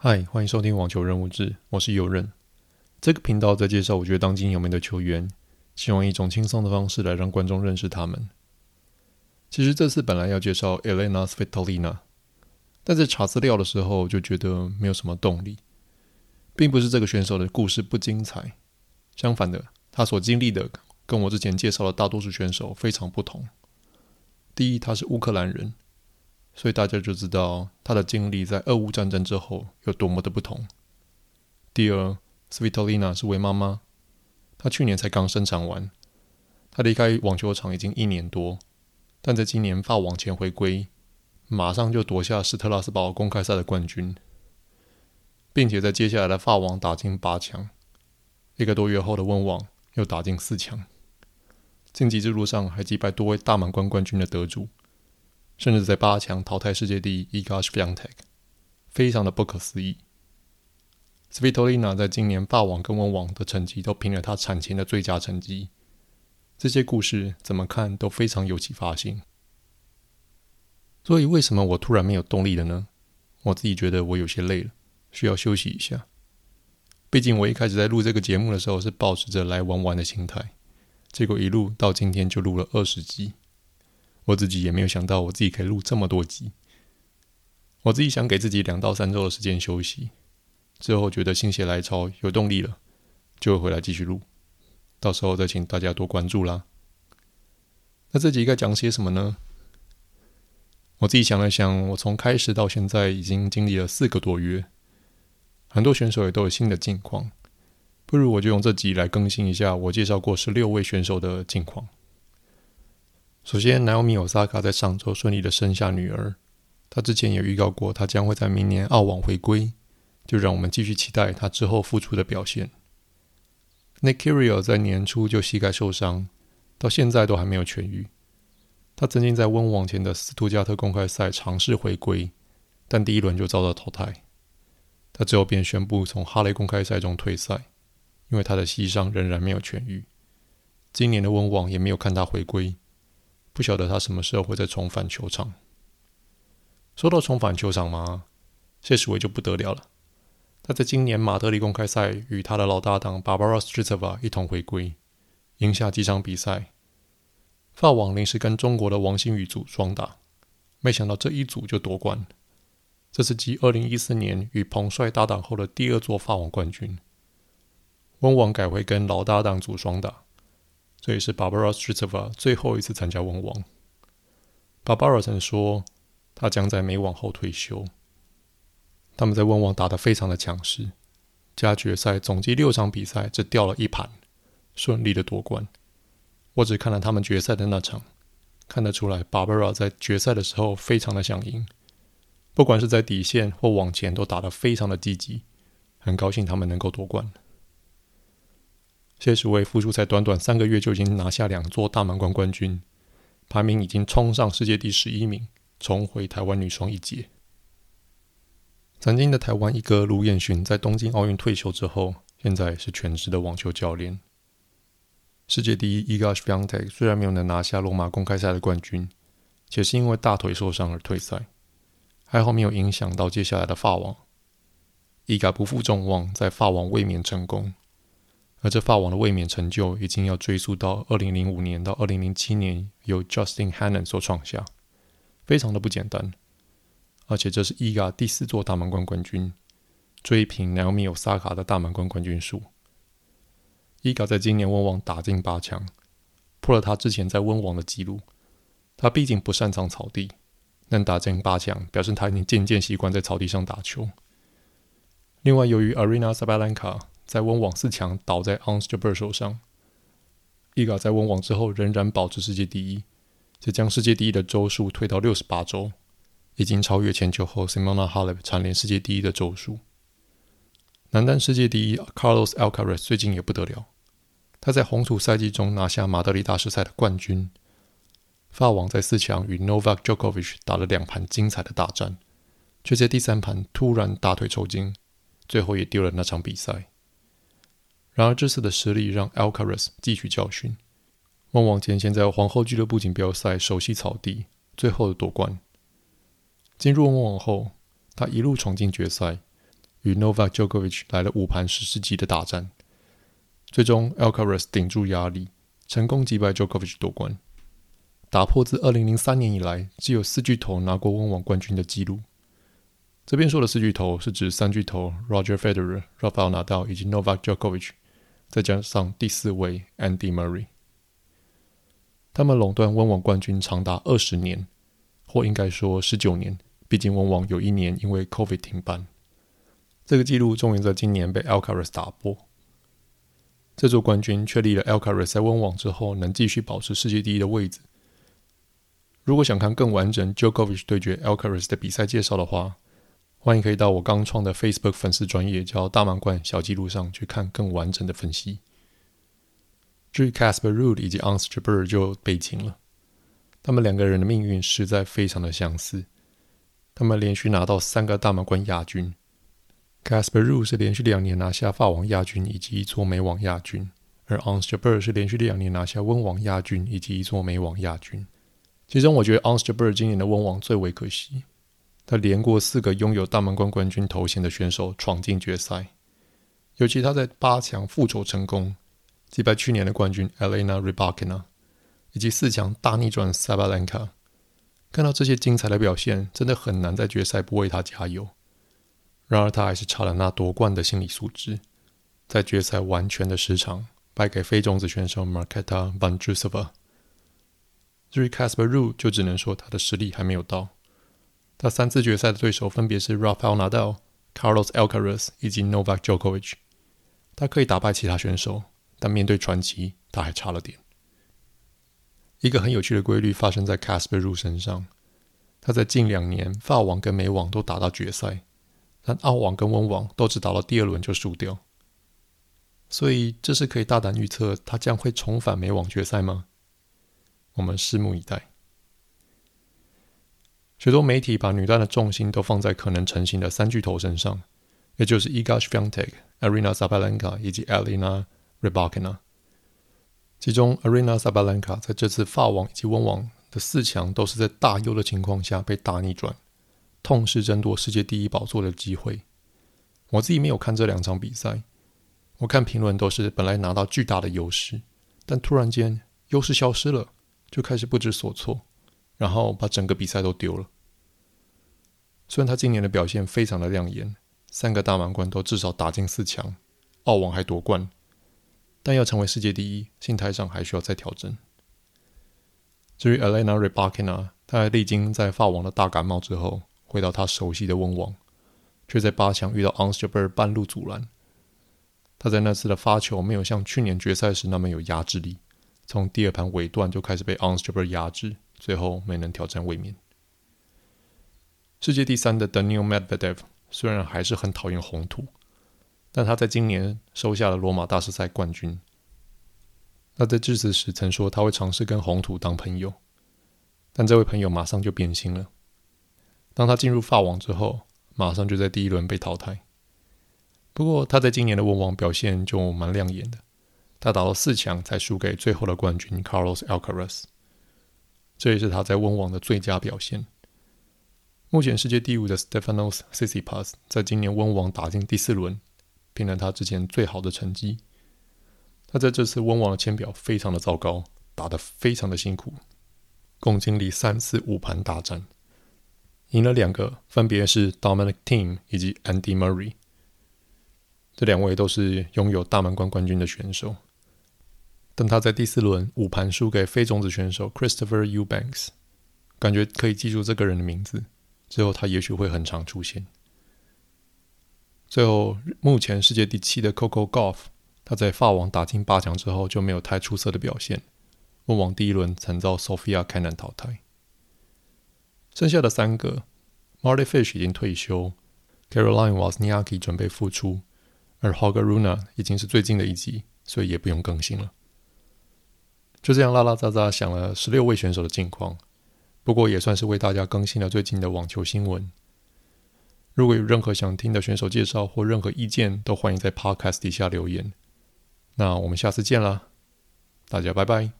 嗨，欢迎收听网球人物志，我是尤任。这个频道在介绍我觉得当今有名的球员，希望一种轻松的方式来让观众认识他们。其实这次本来要介绍 Elena Svitolina，但在查资料的时候就觉得没有什么动力，并不是这个选手的故事不精彩，相反的，他所经历的跟我之前介绍的大多数选手非常不同。第一，他是乌克兰人。所以大家就知道他的经历在俄乌战争之后有多么的不同。第二，Svitolina 是位妈妈，她去年才刚生产完，她离开网球场已经一年多，但在今年法网前回归，马上就夺下斯特拉斯堡公开赛的冠军，并且在接下来的法网打进八强，一个多月后的温网又打进四强，晋级之路上还击败多位大满贯冠军的得主。甚至在八强淘汰世界第一 Iga Swiatek，非常的不可思议。Svitolina 在今年法网跟温网的成绩都评了她产前的最佳成绩。这些故事怎么看都非常有启发性。所以为什么我突然没有动力了呢？我自己觉得我有些累了，需要休息一下。毕竟我一开始在录这个节目的时候是保持着来玩玩的心态，结果一录到今天就录了二十集。我自己也没有想到，我自己可以录这么多集。我自己想给自己两到三周的时间休息，之后觉得心血来潮有动力了，就会回来继续录。到时候再请大家多关注啦。那这集该讲些什么呢？我自己想了想，我从开始到现在已经经历了四个多月，很多选手也都有新的近况，不如我就用这集来更新一下我介绍过十六位选手的近况。首先，Naomi Osaka 在上周顺利的生下女儿。她之前也预告过，她将会在明年澳网回归，就让我们继续期待她之后复出的表现。Nick k y r i o 在年初就膝盖受伤，到现在都还没有痊愈。他曾经在温网前的斯图加特公开赛尝试回归，但第一轮就遭到淘汰。他之后便宣布从哈雷公开赛中退赛，因为他的膝伤仍然没有痊愈。今年的温网也没有看他回归。不晓得他什么时候会再重返球场。说到重返球场嘛，谢世伟就不得了了。他在今年马德里公开赛与他的老搭档 Barbora Strycova 一同回归，赢下几场比赛。法网临时跟中国的王欣宇组双打，没想到这一组就夺冠。这是继二零一四年与彭帅搭档后的第二座法网冠军。温网改回跟老搭档组双打。这也是 Barbara Strycova 最后一次参加温网。Barbara 曾说，她将在美网后退休。他们在温网打得非常的强势，加决赛总计六场比赛只掉了一盘，顺利的夺冠。我只看了他们决赛的那场，看得出来 Barbara 在决赛的时候非常的想赢，不管是在底线或网前都打得非常的积极，很高兴他们能够夺冠。谢淑薇复出才短短三个月就已经拿下两座大满贯冠军，排名已经冲上世界第十一名，重回台湾女双一姐。曾经的台湾一哥卢彦勋在东京奥运退休之后，现在是全职的网球教练。世界第一 Iga Swiatek 虽然没有能拿下罗马公开赛的冠军，且是因为大腿受伤而退赛，还好没有影响到接下来的法网。Iga 不负众望，在法网卫冕成功。而这法网的卫冕成就已经要追溯到二零零五年到二零零七年，由 Justin Hannon 所创下，非常的不简单。而且这是 Iga 第四座大满贯冠军，追平 Naomi Osaka 的大满贯冠军数。Iga 在今年温网打进八强，破了他之前在温网的纪录。他毕竟不擅长草地，能打进八强，表示他已经渐渐习惯在草地上打球。另外，由于 Arena Sabalenka 在温网四强倒在 o n s t a b e r 手上，Iga 在温网之后仍然保持世界第一，且将世界第一的周数推到六十八周，已经超越前球后 Simona Halep 蝉联世界第一的周数。男单世界第一 Carlos Alcaraz 最近也不得了，他在红土赛季中拿下马德里大师赛的冠军。法网在四强与 Novak Djokovic 打了两盘精彩的大战，却在第三盘突然大腿抽筋，最后也丢了那场比赛。然而，这次的实力让 Alcaraz 汲取教训。温网前先在皇后俱乐部锦标赛熟悉草地，最后的夺冠。进入温网后，他一路闯进决赛，与 Novak Djokovic 来了五盘史诗级的大战，最终 Alcaraz 顶住压力，成功击败 Djokovic 夺冠，打破自二零零三年以来只有四巨头拿过温网冠军的纪录。这边说的四巨头是指三巨头 Roger Federer、Rafael Nadal 以及 Novak Djokovic，再加上第四位 Andy Murray。他们垄断温网冠军长达二十年，或应该说十九年。毕竟温网有一年因为 COVID 停办，这个纪录终于在今年被 Alcaraz 打破。这座冠军确立了 Alcaraz 在温网之后能继续保持世界第一的位置。如果想看更完整 Jokovic 对决 Alcaraz 的比赛介绍的话，欢迎可以到我刚创的 Facebook 粉丝专业叫大满贯小记录上去看更完整的分析。至于 Casper Ruud 以及 Ons Jabeur 就悲情了，他们两个人的命运实在非常的相似。他们连续拿到三个大满贯亚军，Casper Ruud 是连续两年拿下法网亚军以及一座美网亚军，而 Ons Jabeur 是连续两年拿下温网亚军以及一座美网亚军。其中，我觉得 Ons Jabeur 今年的温网最为可惜，他连过四个拥有大满贯冠军头衔的选手闯进决赛，尤其他在八强复仇成功。击败去年的冠军 Elena Rybakina，以及四强大逆转 Sabalenka，看到这些精彩的表现，真的很难在决赛不为他加油。然而他还是差了那夺冠的心理素质，在决赛完全的失常，败给非种子选手 Marketa Banjusova。至于 Casper Ruud，就只能说他的实力还没有到。他三次决赛的对手分别是 Rafael Nadal、Carlos Alcaraz 以及 Novak Djokovic，他可以打败其他选手。但面对传奇，他还差了点。一个很有趣的规律发生在 Casper r u 身上，他在近两年法网跟美网都打到决赛，但澳网跟温网都只打到第二轮就输掉。所以这是可以大胆预测他将会重返美网决赛吗？我们拭目以待。许多媒体把女单的重心都放在可能成型的三巨头身上，也就是 Iga Swiatek、Aryna Sabalenka 以及 Elena Rybakina，其中 Aryna Sabalenka 在这次法网以及温网的四强都是在大优的情况下被大逆转，痛失争夺世界第一宝座的机会。我自己没有看这两场比赛，我看评论都是本来拿到巨大的优势，但突然间优势消失了，就开始不知所措，然后把整个比赛都丢了。虽然他今年的表现非常的亮眼，三个大满贯都至少打进四强，澳网还夺冠。但要成为世界第一，心态上还需要再调整。至于 Elena Rybakina，她还历经在法网的大感冒之后，回到她熟悉的温网，却在八强遇到 Ons Jabeur 半路阻拦。她在那次的发球没有像去年决赛时那么有压制力，从第二盘尾段就开始被 Ons Jabeur 压制，最后没能挑战卫冕。世界第三的 Daniel Medvedev 虽然还是很讨厌红土。但他在今年收下了罗马大师赛冠军。他在致辞时曾说他会尝试跟红土当朋友，但这位朋友马上就变心了。当他进入法网之后，马上就在第一轮被淘汰。不过他在今年的温网表现就蛮亮眼的，他打到四强才输给最后的冠军 Carlos Alcaraz，这也是他在温网的最佳表现。目前世界第五的 Stefanos Tsitsipas 在今年温网打进第四轮。拼了他之前最好的成绩，他在这次温网的签表非常的糟糕，打得非常的辛苦，共经历三次五盘大战，赢了两个，分别是 Dominic Thiem 以及 Andy Murray，这两位都是拥有大满贯冠军的选手，但他在第四轮五盘输给非种子选手 Christopher Eubanks，感觉可以记住这个人的名字，之后他也许会很常出现。最后，目前世界第七的 Coco Golf，他在法网打进八强之后就没有太出色的表现。温网第一轮曾遭 Sofia Kenin 淘汰。剩下的三个，Mardy Fish 已经退休，Caroline Wozniacki 准备复出，而 Hogaruna 已经是最近的一集，所以也不用更新了。就这样拉拉杂杂想了十六位选手的近况，不过也算是为大家更新了最近的网球新闻。如果有任何想听的选手介绍或任何意见，都欢迎在 Podcast 底下留言。那我们下次见啦，大家拜拜。